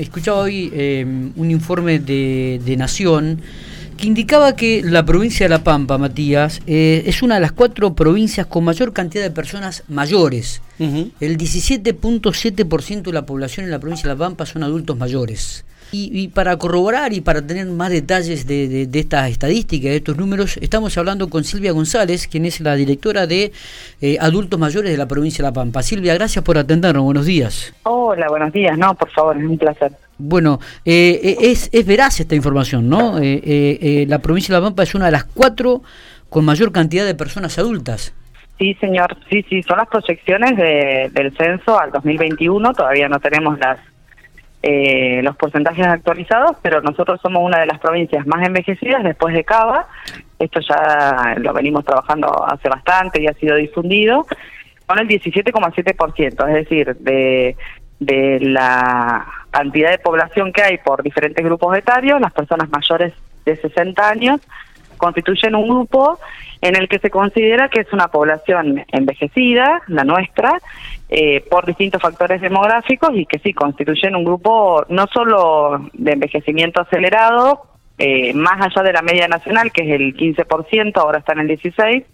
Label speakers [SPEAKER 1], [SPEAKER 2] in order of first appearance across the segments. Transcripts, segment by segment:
[SPEAKER 1] Escuchaba hoy eh, un informe de, de, Nación que indicaba que la provincia de La Pampa, Matías, eh, es una de las cuatro provincias con mayor cantidad de personas mayores. Uh -huh. El 17.7% de la población en la provincia de La Pampa son adultos mayores. Y, y, para corroborar y para tener más detalles de, de, de estas estadísticas, de estos números, estamos hablando con Silvia González, quien es la directora de eh, adultos mayores de la provincia de La Pampa. Silvia, gracias por atendernos. Buenos días.
[SPEAKER 2] Hola, buenos días. No, por favor, es un placer.
[SPEAKER 1] Bueno, eh, es, es veraz esta información, ¿no? Eh, eh, la provincia de La Pampa es una de las cuatro con mayor cantidad de personas adultas.
[SPEAKER 2] Sí, señor. Sí, sí, son las proyecciones de, del censo al 2021. Todavía no tenemos las eh, los porcentajes actualizados, pero nosotros somos una de las provincias más envejecidas después de Cava. Esto ya lo venimos trabajando hace bastante y ha sido difundido, con el 17,7%, es decir, de, de la cantidad de población que hay por diferentes grupos etarios, las personas mayores de 60 años constituyen un grupo en el que se considera que es una población envejecida, la nuestra, eh, por distintos factores demográficos y que sí constituyen un grupo no solo de envejecimiento acelerado, eh, más allá de la media nacional, que es el 15%, ahora está en el 16%,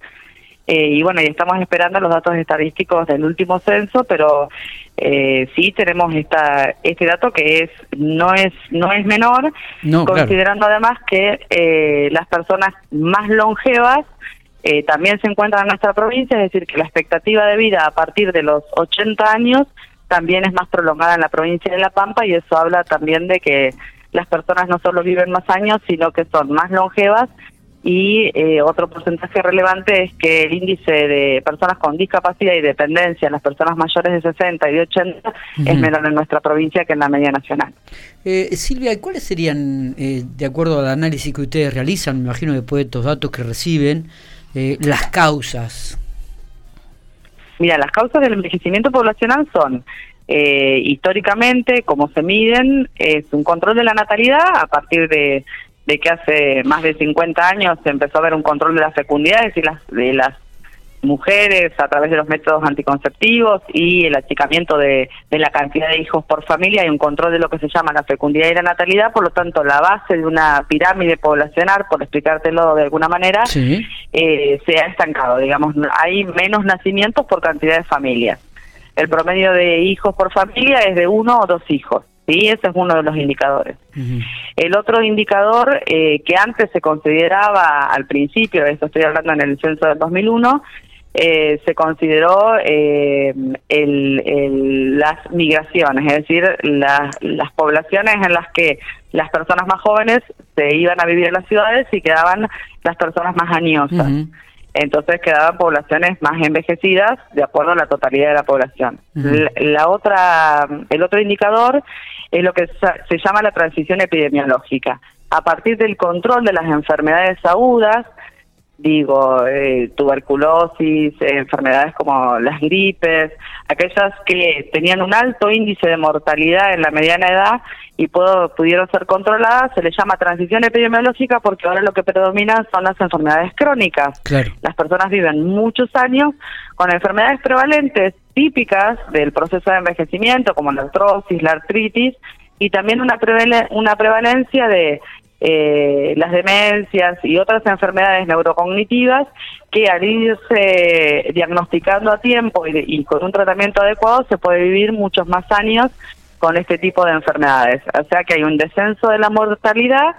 [SPEAKER 2] eh, y bueno, y estamos esperando los datos estadísticos del último censo, pero eh, sí tenemos esta este dato que es no es no es menor, no, considerando claro. además que eh, las personas más longevas eh, también se encuentran en nuestra provincia, es decir, que la expectativa de vida a partir de los 80 años también es más prolongada en la provincia de La Pampa y eso habla también de que las personas no solo viven más años, sino que son más longevas y eh, otro porcentaje relevante es que el índice de personas con discapacidad y dependencia, las personas mayores de 60 y de 80, uh -huh. es menor en nuestra provincia que en la media nacional.
[SPEAKER 1] Eh, Silvia, ¿cuáles serían, eh, de acuerdo al análisis que ustedes realizan, me imagino después de estos datos que reciben, eh, las causas?
[SPEAKER 2] Mira, las causas del envejecimiento poblacional son eh, históricamente, como se miden, es un control de la natalidad a partir de de que hace más de 50 años se empezó a ver un control de las fecundidades y las de las mujeres a través de los métodos anticonceptivos y el achicamiento de, de la cantidad de hijos por familia y un control de lo que se llama la fecundidad y la natalidad, por lo tanto la base de una pirámide poblacional, por explicártelo de alguna manera, sí. eh, se ha estancado, digamos, hay menos nacimientos por cantidad de familias. El promedio de hijos por familia es de uno o dos hijos. ¿Sí? Ese es uno de los indicadores. Uh -huh. El otro indicador eh, que antes se consideraba al principio, esto estoy hablando en el censo del 2001, eh, se consideró eh, el, el, las migraciones, es decir, la, las poblaciones en las que las personas más jóvenes se iban a vivir en las ciudades y quedaban las personas más añosas. Uh -huh entonces quedaban poblaciones más envejecidas de acuerdo a la totalidad de la población. Uh -huh. la, la, otra, el otro indicador es lo que se llama la transición epidemiológica. A partir del control de las enfermedades agudas, digo, eh, tuberculosis, eh, enfermedades como las gripes, aquellas que tenían un alto índice de mortalidad en la mediana edad y puedo, pudieron ser controladas, se les llama transición epidemiológica porque ahora lo que predomina son las enfermedades crónicas.
[SPEAKER 1] Claro.
[SPEAKER 2] Las personas viven muchos años con enfermedades prevalentes típicas del proceso de envejecimiento como la artrosis, la artritis y también una, prevale una prevalencia de eh, las demencias y otras enfermedades neurocognitivas que al irse diagnosticando a tiempo y, y, con un tratamiento adecuado se puede vivir muchos más años con este tipo de enfermedades. O sea que hay un descenso de la mortalidad,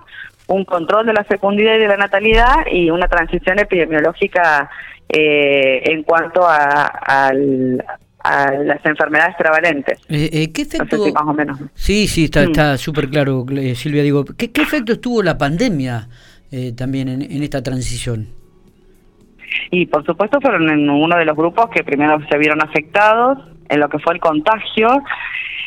[SPEAKER 2] un control de la fecundidad y de la natalidad y una transición epidemiológica eh, en cuanto a, al, a las enfermedades prevalentes.
[SPEAKER 1] Eh, eh, ¿Qué efecto?
[SPEAKER 2] No sé si más o menos.
[SPEAKER 1] Sí, sí, está, mm. está súper claro, eh, Silvia. Digo, ¿qué, ¿qué, efecto tuvo la pandemia eh, también en, en, esta transición?
[SPEAKER 2] Y por supuesto fueron en uno de los grupos que primero se vieron afectados en lo que fue el contagio,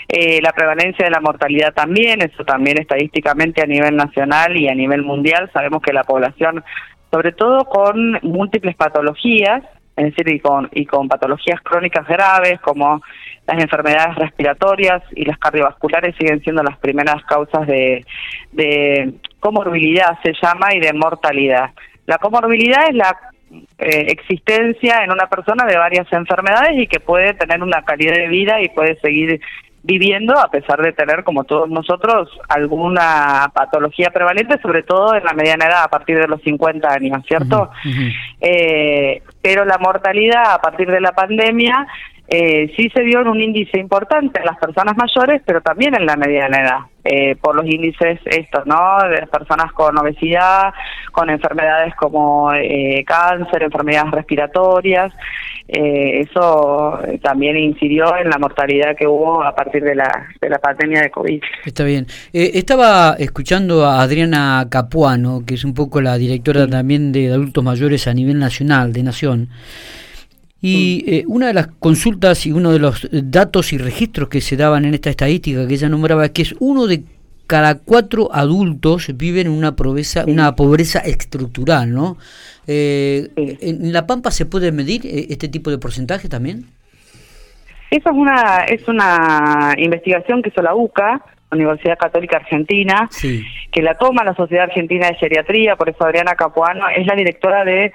[SPEAKER 2] eh, la prevalencia de la mortalidad también, eso también estadísticamente a nivel nacional y a nivel mundial, sabemos que la población, sobre todo con múltiples patologías, es decir, y con, y con patologías crónicas graves como las enfermedades respiratorias y las cardiovasculares siguen siendo las primeras causas de, de comorbilidad, se llama, y de mortalidad. La comorbilidad es la eh, existencia en una persona de varias enfermedades y que puede tener una calidad de vida y puede seguir viviendo a pesar de tener, como todos nosotros, alguna patología prevalente, sobre todo en la mediana edad, a partir de los 50 años, ¿cierto? eh, pero la mortalidad a partir de la pandemia eh, sí se dio en un índice importante en las personas mayores, pero también en la mediana edad, eh, por los índices estos, ¿no? De personas con obesidad, con enfermedades como eh, cáncer, enfermedades respiratorias. Eh, eso también incidió en la mortalidad que hubo a partir de la, de la pandemia de COVID.
[SPEAKER 1] Está bien. Eh, estaba escuchando a Adriana Capuano, que es un poco la directora sí. también de adultos mayores a nivel nacional, de Nación. Y eh, una de las consultas y uno de los datos y registros que se daban en esta estadística que ella nombraba es que es uno de cada cuatro adultos viven en una pobreza, sí. una pobreza estructural, ¿no? Eh, sí. ¿En La Pampa se puede medir eh, este tipo de porcentaje también?
[SPEAKER 2] Esa es una, es una investigación que hizo la UCA, Universidad Católica Argentina,
[SPEAKER 1] sí.
[SPEAKER 2] que la toma la Sociedad Argentina de Geriatría, por eso Adriana Capuano es la directora de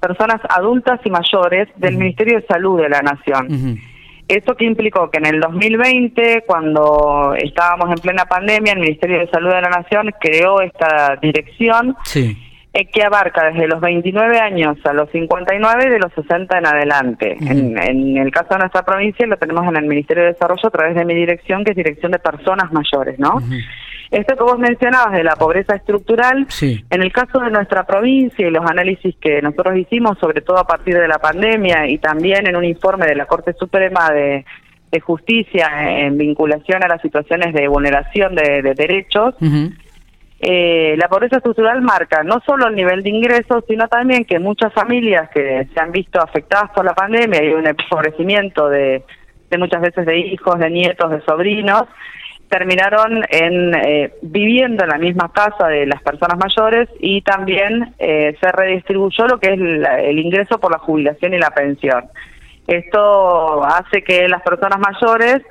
[SPEAKER 2] personas adultas y mayores del uh -huh. Ministerio de Salud de la Nación. Uh -huh. ¿Esto que implicó? Que en el 2020, cuando estábamos en plena pandemia, el Ministerio de Salud de la Nación creó esta dirección
[SPEAKER 1] sí.
[SPEAKER 2] eh, que abarca desde los 29 años a los 59 y de los 60 en adelante. Uh -huh. en, en, el caso de nuestra provincia lo tenemos en el Ministerio de Desarrollo a través de mi dirección, que es Dirección de Personas Mayores, ¿no? Esto que vos mencionabas de la pobreza estructural,
[SPEAKER 1] sí.
[SPEAKER 2] en el caso de nuestra provincia y los análisis que nosotros hicimos, sobre todo a partir de la pandemia y también en un informe de la Corte Suprema de, de Justicia en vinculación a las situaciones de vulneración de, de derechos,
[SPEAKER 1] uh -huh.
[SPEAKER 2] eh, la pobreza estructural marca no solo el nivel de ingresos, sino también que muchas familias que se han visto afectadas por la pandemia y un empobrecimiento de, de muchas veces de hijos, de nietos, de sobrinos, terminaron en eh, viviendo en la misma casa de las personas mayores y también eh, se redistribuyó lo que es el, el, ingreso por la jubilación y la pensión. Esto hace que las personas mayores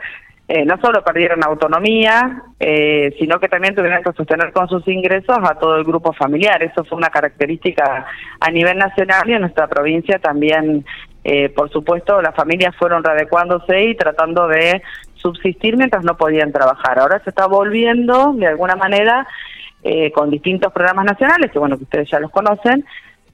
[SPEAKER 2] eh, no solo perdieran autonomía, eh, sino que también tuvieran que sostener con sus ingresos a todo el grupo familiar. Eso fue una característica a nivel nacional y en nuestra provincia también, eh, por supuesto, las familias fueron readecuándose y tratando de subsistir mientras no podían trabajar. Ahora se está volviendo, de alguna manera, eh, con distintos programas nacionales, que bueno, que ustedes ya los conocen,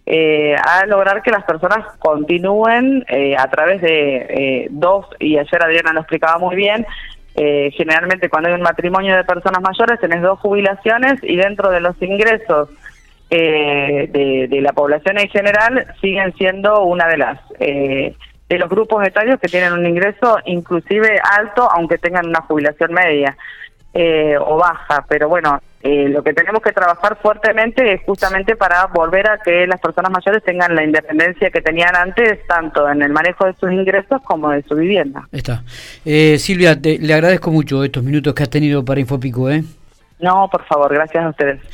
[SPEAKER 2] eh, a lograr que las personas continúen eh, a través de eh, dos, y ayer Adriana lo explicaba muy bien, generalmente cuando hay un matrimonio de personas mayores tenés dos jubilaciones y dentro de los ingresos de, de, la población en general siguen siendo una de las de los grupos etarios que tienen un ingreso inclusive alto aunque tengan una jubilación media eh, o baja, pero bueno, eh, lo que tenemos que trabajar fuertemente es justamente para volver a que las personas mayores tengan la independencia que tenían antes, tanto en el manejo de sus ingresos como de su vivienda.
[SPEAKER 1] Está. Eh, Silvia, te, le agradezco mucho estos minutos que has tenido para Infopico. ¿eh?
[SPEAKER 2] No, por favor, gracias a ustedes.